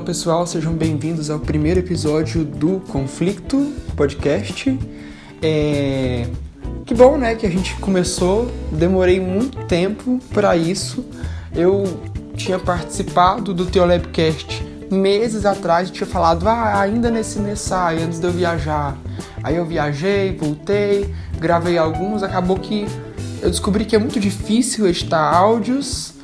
Olá pessoal, sejam bem-vindos ao primeiro episódio do Conflito Podcast. É... Que bom, né, que a gente começou. Demorei muito tempo para isso. Eu tinha participado do Teolabcast meses atrás, tinha falado, ah, ainda nesse mês sai, antes de eu viajar. Aí eu viajei, voltei, gravei alguns, acabou que eu descobri que é muito difícil editar áudios,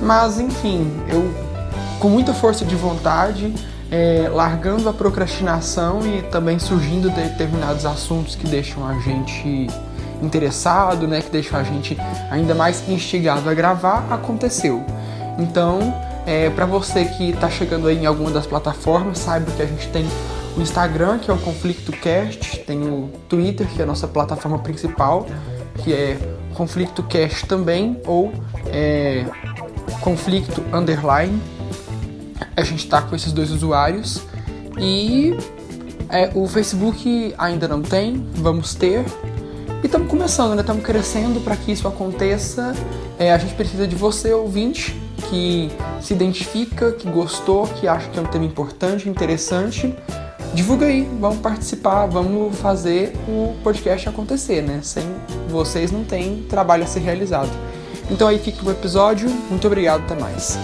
mas enfim, eu com muita força de vontade, é, largando a procrastinação e também surgindo determinados assuntos que deixam a gente interessado, né, que deixam a gente ainda mais instigado a gravar, aconteceu. Então, é, para você que está chegando aí em alguma das plataformas, saiba que a gente tem o Instagram, que é o Conflicto Cast, tem o Twitter, que é a nossa plataforma principal, que é Conflicto Cast também, ou é, Conflicto Underline. A gente está com esses dois usuários. E é, o Facebook ainda não tem, vamos ter. E estamos começando, né? Estamos crescendo para que isso aconteça. É, a gente precisa de você, ouvinte, que se identifica, que gostou, que acha que é um tema importante, interessante. Divulga aí, vamos participar, vamos fazer o podcast acontecer, né? Sem vocês não tem trabalho a ser realizado. Então aí fica o episódio. Muito obrigado, até mais.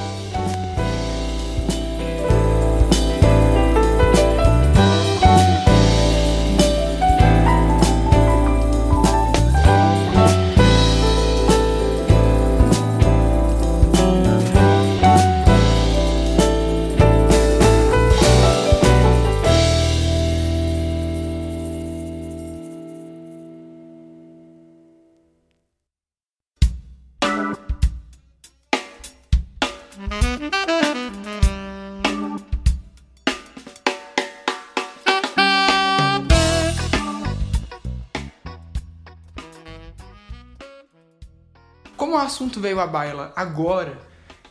Assunto veio à baila agora,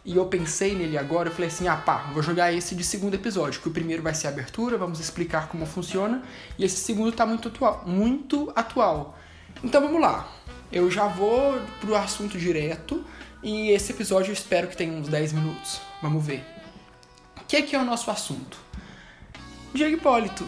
e eu pensei nele agora, eu falei assim, ah pá, vou jogar esse de segundo episódio, que o primeiro vai ser a abertura, vamos explicar como funciona, e esse segundo tá muito atual, muito atual. Então vamos lá. Eu já vou pro assunto direto, e esse episódio eu espero que tenha uns 10 minutos. Vamos ver. O que é que é o nosso assunto? Diego Hipólito.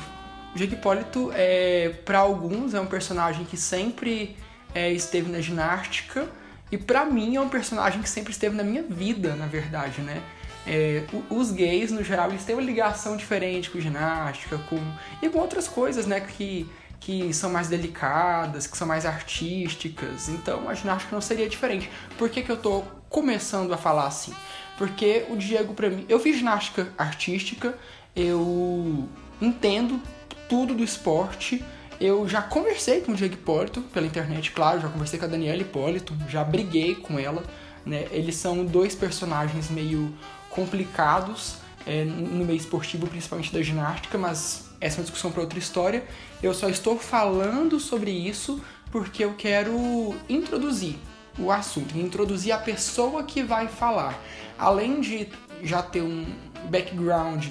Diego Hipólito, é, para alguns, é um personagem que sempre é, esteve na ginástica, e para mim é um personagem que sempre esteve na minha vida, na verdade, né? É, os gays, no geral, eles têm uma ligação diferente com ginástica, com e com outras coisas, né? Que, que são mais delicadas, que são mais artísticas. Então a ginástica não seria diferente. Por que, que eu tô começando a falar assim? Porque o Diego, pra mim, eu fiz ginástica artística, eu entendo tudo do esporte eu já conversei com o Diego Hipólito pela internet, claro, já conversei com a Daniela Hipólito, já briguei com ela, né? Eles são dois personagens meio complicados é, no meio esportivo, principalmente da ginástica, mas essa é uma discussão para outra história. Eu só estou falando sobre isso porque eu quero introduzir o assunto, introduzir a pessoa que vai falar. Além de já ter um background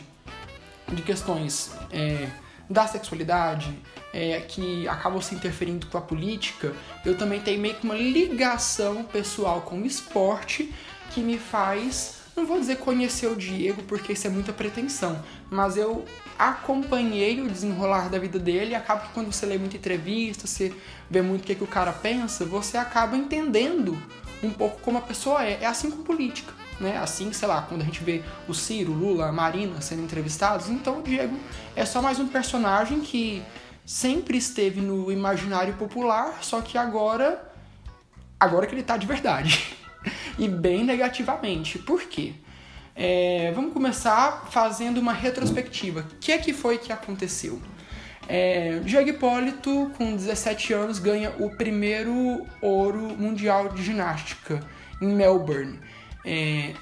de questões é, da sexualidade, é, que acabam se interferindo com a política, eu também tenho meio que uma ligação pessoal com o esporte que me faz, não vou dizer conhecer o Diego, porque isso é muita pretensão, mas eu acompanhei o desenrolar da vida dele e acaba que quando você lê muita entrevista, você vê muito o que, que o cara pensa, você acaba entendendo um pouco como a pessoa é. É assim com política né? Assim, sei lá, quando a gente vê o Ciro, Lula, Marina sendo entrevistados, então o Diego é só mais um personagem que sempre esteve no imaginário popular, só que agora agora que ele tá de verdade. e bem negativamente. Por quê? É, vamos começar fazendo uma retrospectiva. O que é que foi que aconteceu? É, Diego Hipólito, com 17 anos, ganha o primeiro ouro mundial de ginástica em Melbourne. É,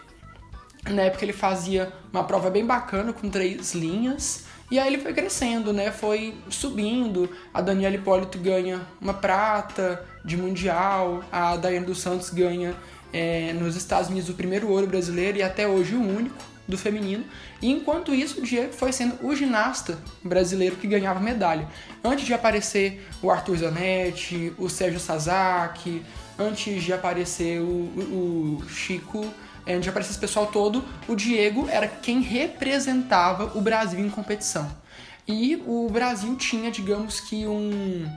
na época ele fazia uma prova bem bacana com três linhas. E aí ele foi crescendo, né? Foi subindo. A Daniela Hipólito ganha uma prata de mundial. A Daiane dos Santos ganha é, nos Estados Unidos o primeiro ouro brasileiro e até hoje o único do feminino. E enquanto isso, o Diego foi sendo o ginasta brasileiro que ganhava medalha. Antes de aparecer o Arthur Zanetti, o Sérgio Sasaki, antes de aparecer o, o Chico é, onde aparecia esse pessoal todo, o Diego era quem representava o Brasil em competição. E o Brasil tinha, digamos que, um,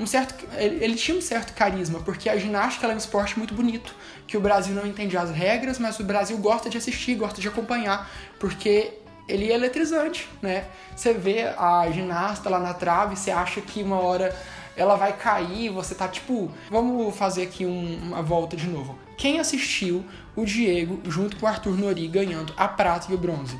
um certo. Ele, ele tinha um certo carisma, porque a ginástica é um esporte muito bonito, que o Brasil não entende as regras, mas o Brasil gosta de assistir, gosta de acompanhar, porque ele é eletrizante, né? Você vê a ginasta lá na trave, você acha que uma hora ela vai cair, você tá tipo. Vamos fazer aqui um, uma volta de novo. Quem assistiu o Diego junto com o Arthur Nori ganhando a prata e o bronze?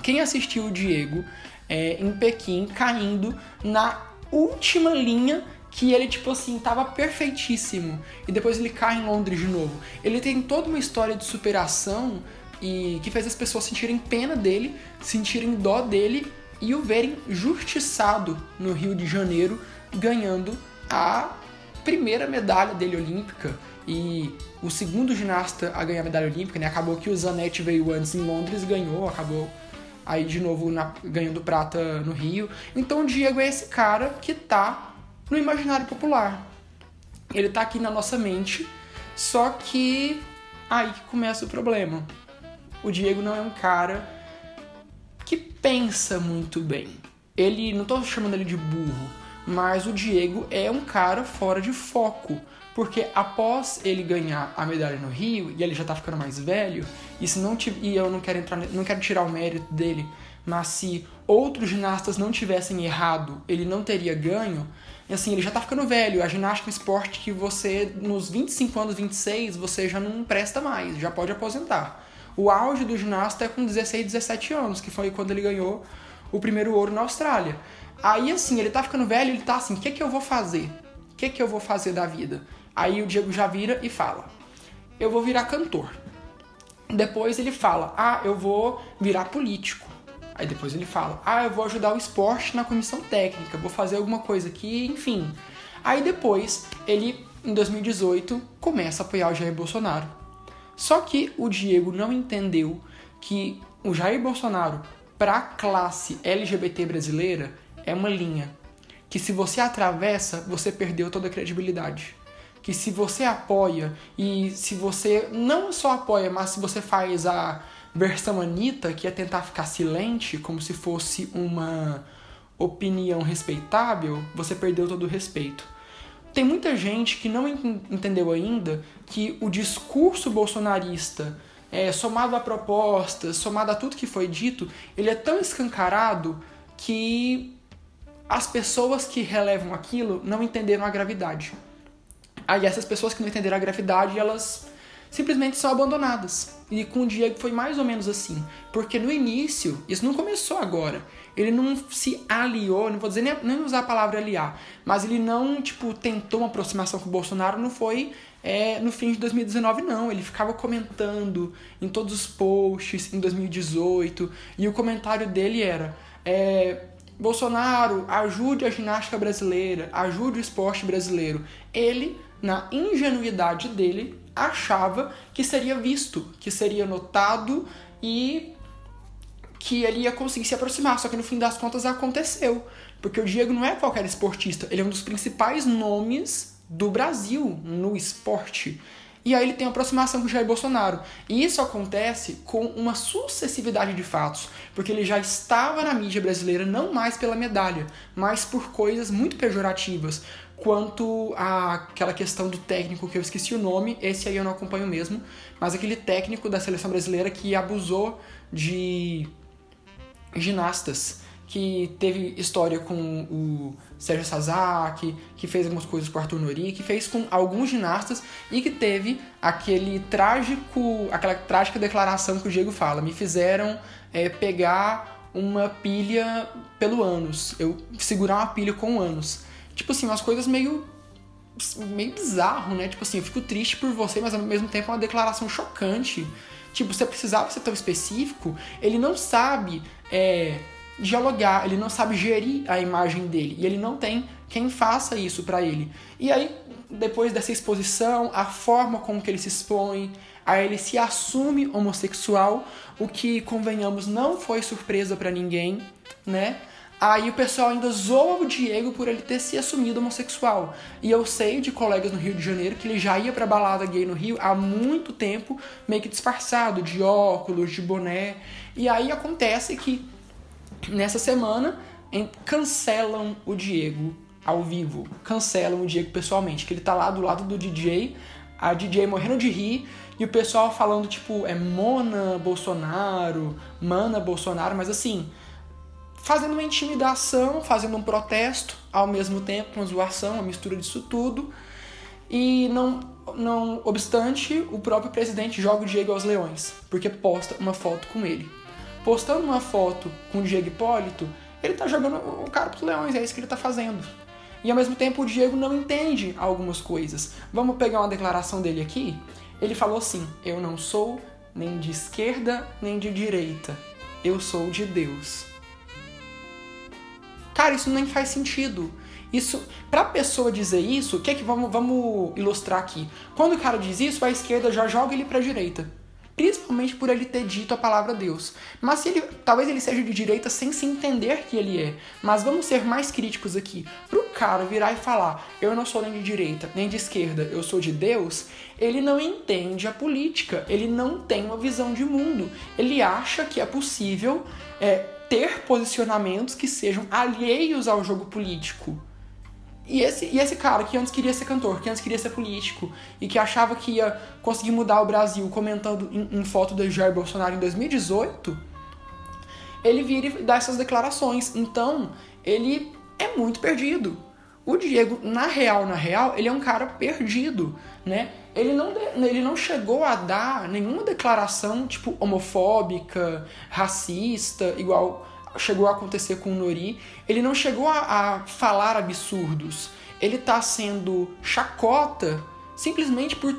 Quem assistiu o Diego é, em Pequim caindo na última linha que ele, tipo assim, tava perfeitíssimo. E depois ele cai em Londres de novo. Ele tem toda uma história de superação e que fez as pessoas sentirem pena dele, sentirem dó dele e o verem justiçado no Rio de Janeiro, ganhando a primeira medalha dele olímpica e o segundo ginasta a ganhar a medalha olímpica, né? Acabou que o Zanetti veio antes em Londres, ganhou, acabou aí de novo na, ganhando prata no Rio. Então o Diego é esse cara que tá no imaginário popular. Ele tá aqui na nossa mente, só que aí que começa o problema o Diego não é um cara que pensa muito bem. Ele, não tô chamando ele de burro, mas o Diego é um cara fora de foco. Porque após ele ganhar a medalha no Rio, e ele já tá ficando mais velho, e se não e eu não quero entrar, não quero tirar o mérito dele, mas se outros ginastas não tivessem errado, ele não teria ganho. E assim, ele já tá ficando velho. A ginástica é um esporte que você, nos 25 anos, 26, você já não presta mais, já pode aposentar. O auge do ginasta é com 16, 17 anos, que foi quando ele ganhou o primeiro ouro na Austrália. Aí, assim, ele tá ficando velho, ele tá assim, o que que eu vou fazer? O que que eu vou fazer da vida? Aí o Diego já vira e fala, eu vou virar cantor. Depois ele fala, ah, eu vou virar político. Aí depois ele fala, ah, eu vou ajudar o esporte na comissão técnica, vou fazer alguma coisa aqui, enfim. Aí depois ele, em 2018, começa a apoiar o Jair Bolsonaro. Só que o Diego não entendeu que o Jair Bolsonaro, para a classe LGBT brasileira, é uma linha. Que se você atravessa, você perdeu toda a credibilidade. Que se você apoia e se você não só apoia, mas se você faz a versão Anitta, que é tentar ficar silente, como se fosse uma opinião respeitável, você perdeu todo o respeito. Tem muita gente que não entendeu ainda que o discurso bolsonarista, é, somado a propostas, somado a tudo que foi dito, ele é tão escancarado que as pessoas que relevam aquilo não entenderam a gravidade. Aí essas pessoas que não entenderam a gravidade, elas simplesmente são abandonadas. E com o Diego foi mais ou menos assim. Porque no início, isso não começou agora. Ele não se aliou, não vou dizer nem, nem usar a palavra aliar, mas ele não, tipo, tentou uma aproximação com o Bolsonaro, não foi é, no fim de 2019, não. Ele ficava comentando em todos os posts em 2018, e o comentário dele era. É, Bolsonaro, ajude a ginástica brasileira, ajude o esporte brasileiro. Ele, na ingenuidade dele, achava que seria visto, que seria notado e que ele ia conseguir se aproximar. Só que no fim das contas aconteceu. Porque o Diego não é qualquer esportista, ele é um dos principais nomes do Brasil no esporte. E aí ele tem aproximação com Jair Bolsonaro. E isso acontece com uma sucessividade de fatos, porque ele já estava na mídia brasileira não mais pela medalha, mas por coisas muito pejorativas, quanto àquela questão do técnico que eu esqueci o nome, esse aí eu não acompanho mesmo, mas aquele técnico da seleção brasileira que abusou de ginastas, que teve história com o Sérgio Sazaki, que fez algumas coisas com o Arthur Nori, que fez com alguns ginastas e que teve aquele trágico, aquela trágica declaração que o Diego fala, me fizeram é, pegar uma pilha pelo ânus, eu segurar uma pilha com ânus. Tipo assim, umas coisas meio meio bizarro, né? Tipo assim, eu fico triste por você, mas ao mesmo tempo é uma declaração chocante. Tipo, você precisava ser tão específico, ele não sabe é, dialogar, ele não sabe gerir a imagem dele e ele não tem quem faça isso para ele. E aí, depois dessa exposição, a forma como que ele se expõe, aí ele se assume homossexual, o que, convenhamos, não foi surpresa para ninguém, né? Aí o pessoal ainda zoa o Diego por ele ter se assumido homossexual. E eu sei de colegas no Rio de Janeiro que ele já ia pra balada gay no Rio há muito tempo, meio que disfarçado, de óculos, de boné. E aí acontece que nessa semana cancelam o Diego ao vivo. Cancelam o Diego pessoalmente, que ele tá lá do lado do DJ, a DJ morrendo de rir e o pessoal falando tipo é Mona Bolsonaro, Mana Bolsonaro, mas assim, fazendo uma intimidação, fazendo um protesto, ao mesmo tempo uma zoação, uma mistura disso tudo. E não, não obstante, o próprio presidente joga o Diego aos leões, porque posta uma foto com ele. Postando uma foto com o Diego Hipólito, ele tá jogando o cara pros leões, é isso que ele tá fazendo. E ao mesmo tempo o Diego não entende algumas coisas. Vamos pegar uma declaração dele aqui? Ele falou assim: Eu não sou nem de esquerda nem de direita. Eu sou de Deus. Cara, isso nem faz sentido. Isso, pra pessoa dizer isso, o que é que vamos, vamos ilustrar aqui? Quando o cara diz isso, a esquerda já joga ele pra direita. Principalmente por ele ter dito a palavra Deus. Mas se ele, talvez ele seja de direita sem se entender que ele é. Mas vamos ser mais críticos aqui. Pro cara virar e falar, eu não sou nem de direita, nem de esquerda, eu sou de Deus, ele não entende a política, ele não tem uma visão de mundo. Ele acha que é possível é, ter posicionamentos que sejam alheios ao jogo político. E esse, e esse cara que antes queria ser cantor, que antes queria ser político, e que achava que ia conseguir mudar o Brasil comentando em, em foto do Jair Bolsonaro em 2018, ele vira e dá essas declarações. Então, ele é muito perdido. O Diego, na real, na real, ele é um cara perdido, né? Ele não, ele não chegou a dar nenhuma declaração, tipo, homofóbica, racista, igual chegou a acontecer com o Nori. Ele não chegou a, a falar absurdos. Ele está sendo chacota simplesmente por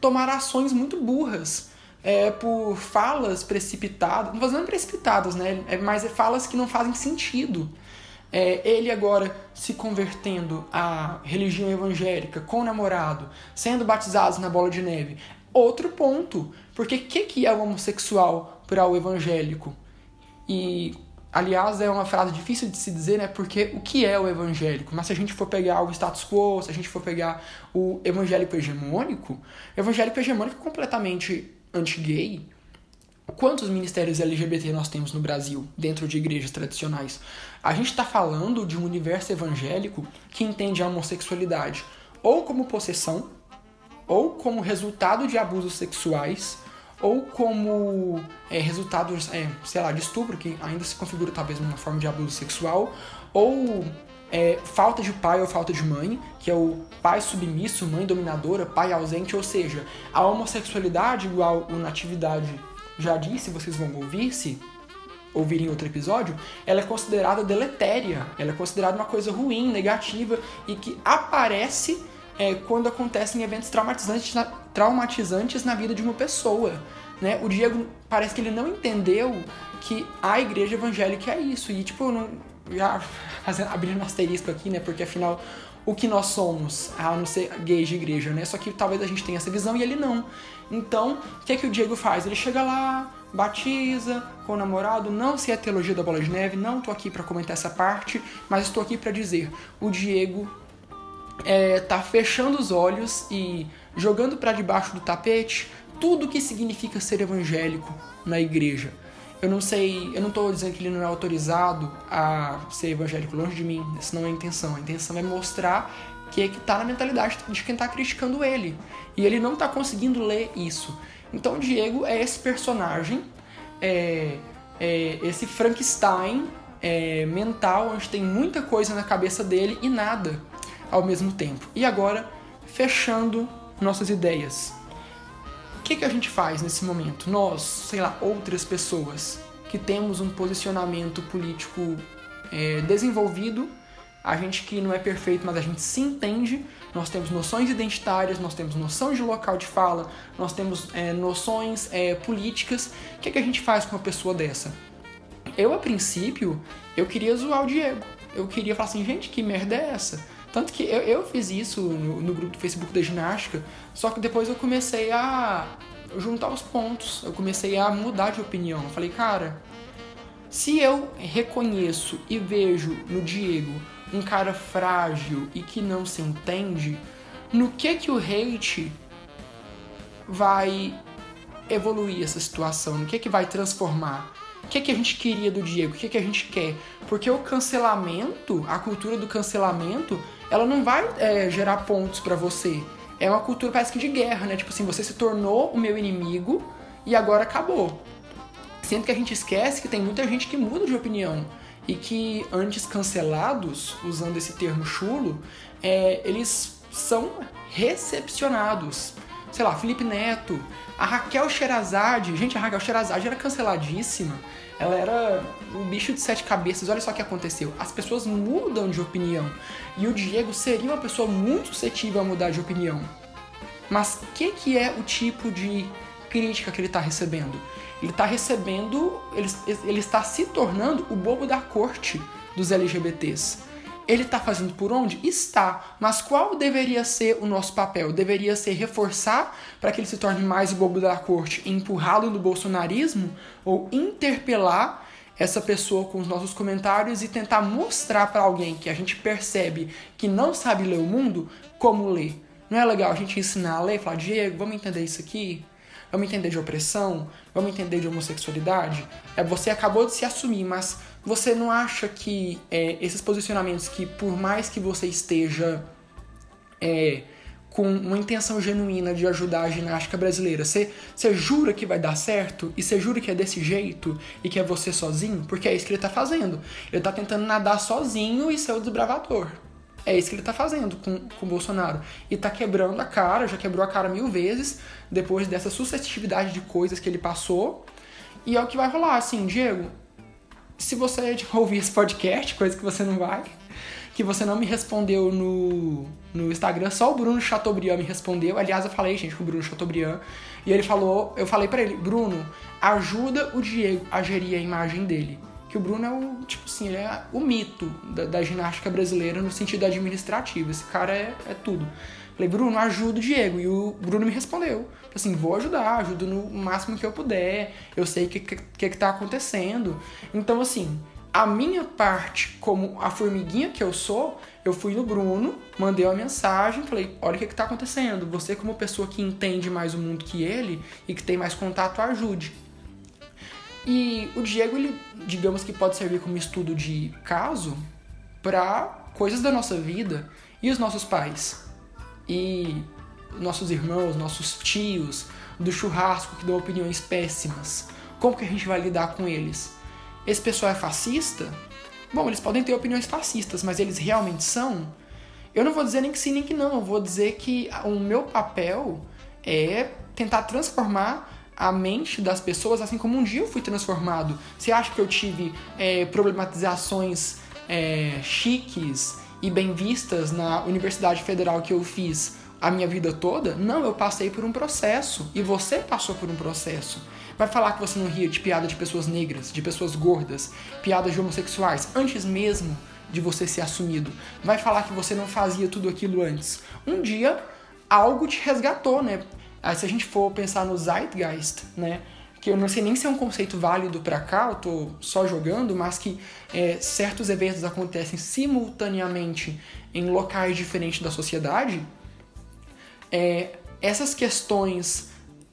tomar ações muito burras. É, por falas precipitadas, não fazendo precipitadas, né? É, mas é falas que não fazem sentido. É, ele agora se convertendo à religião evangélica com o namorado, sendo batizados na bola de neve. Outro ponto, porque o que, que é o homossexual para o evangélico? E, aliás, é uma frase difícil de se dizer, né? Porque o que é o evangélico? Mas se a gente for pegar o status quo, se a gente for pegar o evangélico hegemônico, o evangélico hegemônico é completamente anti-gay, Quantos ministérios LGBT nós temos no Brasil, dentro de igrejas tradicionais? A gente está falando de um universo evangélico que entende a homossexualidade ou como possessão, ou como resultado de abusos sexuais, ou como é, resultado, é, sei lá, de estupro, que ainda se configura talvez numa forma de abuso sexual, ou é, falta de pai ou falta de mãe, que é o pai submisso, mãe dominadora, pai ausente, ou seja, a homossexualidade igual a natividade já disse, vocês vão ouvir se ouvirem outro episódio, ela é considerada deletéria, ela é considerada uma coisa ruim, negativa e que aparece é, quando acontecem eventos traumatizantes na, traumatizantes na vida de uma pessoa. Né? O Diego parece que ele não entendeu que a igreja evangélica é isso. E tipo, não, já fazendo, abrindo um asterisco aqui, né? Porque afinal o que nós somos, a não ser gays de igreja, né? Só que talvez a gente tenha essa visão e ele não. Então, o que é que o Diego faz? Ele chega lá, batiza com o namorado, não se é teologia da bola de neve, não tô aqui para comentar essa parte, mas estou aqui para dizer, o Diego é, tá fechando os olhos e jogando para debaixo do tapete tudo que significa ser evangélico na igreja. Eu não sei, eu não estou dizendo que ele não é autorizado a ser evangélico, longe de mim, essa não é a intenção. A intenção é mostrar que é que tá na mentalidade de quem está criticando ele. E ele não está conseguindo ler isso. Então o Diego é esse personagem, é, é esse Frankenstein é, mental, onde tem muita coisa na cabeça dele e nada ao mesmo tempo. E agora, fechando nossas ideias que, que a gente faz nesse momento? Nós, sei lá, outras pessoas que temos um posicionamento político é, desenvolvido, a gente que não é perfeito, mas a gente se entende, nós temos noções identitárias, nós temos noção de local de fala, nós temos é, noções é, políticas. O que, que a gente faz com uma pessoa dessa? Eu, a princípio, eu queria zoar o Diego. Eu queria falar assim, gente, que merda é essa? Tanto que eu, eu fiz isso no, no, grupo do Facebook da ginástica, só que depois eu comecei a juntar os pontos, eu comecei a mudar de opinião. Eu falei, cara, Se eu reconheço e vejo no Diego um cara frágil e que não se entende, no que que o hate vai evoluir essa situação? No que que vai transformar? O que que a gente queria do Diego? O que que a gente quer? Porque o cancelamento, a cultura do cancelamento, ela não vai é, gerar pontos para você. É uma cultura parece que de guerra, né? Tipo assim, você se tornou o meu inimigo e agora acabou. Sendo que a gente esquece que tem muita gente que muda de opinião e que antes cancelados, usando esse termo chulo, é, eles são recepcionados. Sei lá, Felipe Neto, a Raquel Sherazade, gente, a Raquel Sherazade era canceladíssima. Ela era o bicho de sete cabeças. Olha só o que aconteceu. As pessoas mudam de opinião. E o Diego seria uma pessoa muito suscetível a mudar de opinião. Mas o que, que é o tipo de crítica que ele está recebendo? Ele está recebendo, ele, ele está se tornando o bobo da corte dos LGBTs. Ele está fazendo por onde? Está. Mas qual deveria ser o nosso papel? Deveria ser reforçar para que ele se torne mais o bobo da corte, empurrá-lo no bolsonarismo ou interpelar essa pessoa com os nossos comentários e tentar mostrar para alguém que a gente percebe que não sabe ler o mundo como ler. Não é legal a gente ensinar a ler e falar, Diego, vamos entender isso aqui? Vamos entender de opressão? Vamos entender de homossexualidade? É, você acabou de se assumir, mas você não acha que é, esses posicionamentos que, por mais que você esteja é, com uma intenção genuína de ajudar a ginástica brasileira, você, você jura que vai dar certo? E você jura que é desse jeito? E que é você sozinho? Porque é isso que ele está fazendo. Ele está tentando nadar sozinho e ser o desbravador. É isso que ele tá fazendo com, com o Bolsonaro. E tá quebrando a cara, já quebrou a cara mil vezes, depois dessa suscetibilidade de coisas que ele passou. E é o que vai rolar, assim, Diego. Se você tipo, ouvir esse podcast, coisa que você não vai, que você não me respondeu no, no Instagram, só o Bruno Chateaubriand me respondeu. Aliás, eu falei, gente, com o Bruno Chateaubriand. E ele falou, eu falei para ele, Bruno, ajuda o Diego a gerir a imagem dele que o Bruno é o, tipo assim, é o mito da, da ginástica brasileira no sentido administrativo. Esse cara é, é tudo. Falei, Bruno, ajuda o Diego. E o Bruno me respondeu. Assim, vou ajudar, ajudo no máximo que eu puder. Eu sei o que, que, que, que tá acontecendo. Então, assim, a minha parte, como a formiguinha que eu sou, eu fui no Bruno, mandei uma mensagem, falei, olha o que, que tá acontecendo. Você, como pessoa que entende mais o mundo que ele e que tem mais contato, ajude. E o Diego, ele, digamos que pode servir como estudo de caso para coisas da nossa vida e os nossos pais. E nossos irmãos, nossos tios, do churrasco que dão opiniões péssimas. Como que a gente vai lidar com eles? Esse pessoal é fascista? Bom, eles podem ter opiniões fascistas, mas eles realmente são? Eu não vou dizer nem que sim nem que não, eu vou dizer que o meu papel é tentar transformar a mente das pessoas, assim como um dia eu fui transformado. Você acha que eu tive é, problematizações é, chiques e bem vistas na Universidade Federal que eu fiz a minha vida toda? Não, eu passei por um processo e você passou por um processo. Vai falar que você não ria de piada de pessoas negras, de pessoas gordas, piadas de homossexuais, antes mesmo de você ser assumido. Vai falar que você não fazia tudo aquilo antes. Um dia algo te resgatou, né? Aí se a gente for pensar no Zeitgeist, né? Que eu não sei nem se é um conceito válido para cá, eu tô só jogando, mas que é, certos eventos acontecem simultaneamente em locais diferentes da sociedade. É, essas questões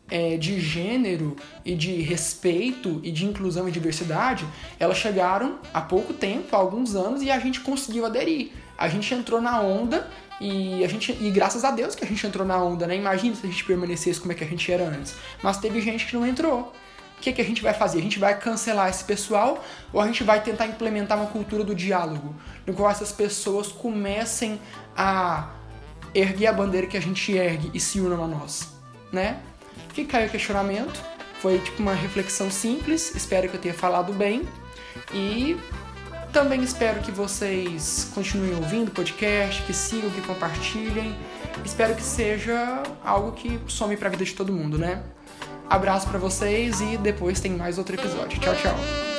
é, de gênero e de respeito e de inclusão e diversidade, elas chegaram há pouco tempo, há alguns anos, e a gente conseguiu aderir. A gente entrou na onda e a gente e graças a Deus que a gente entrou na onda, né? Imagina se a gente permanecesse como é que a gente era antes. Mas teve gente que não entrou. O que, que a gente vai fazer? A gente vai cancelar esse pessoal ou a gente vai tentar implementar uma cultura do diálogo, no qual essas pessoas comecem a erguer a bandeira que a gente ergue e se unam a nós, né? Fica aí o questionamento. Foi tipo uma reflexão simples. Espero que eu tenha falado bem. E também espero que vocês continuem ouvindo o podcast, que sigam, que compartilhem. Espero que seja algo que some para a vida de todo mundo, né? Abraço para vocês e depois tem mais outro episódio. Tchau, tchau.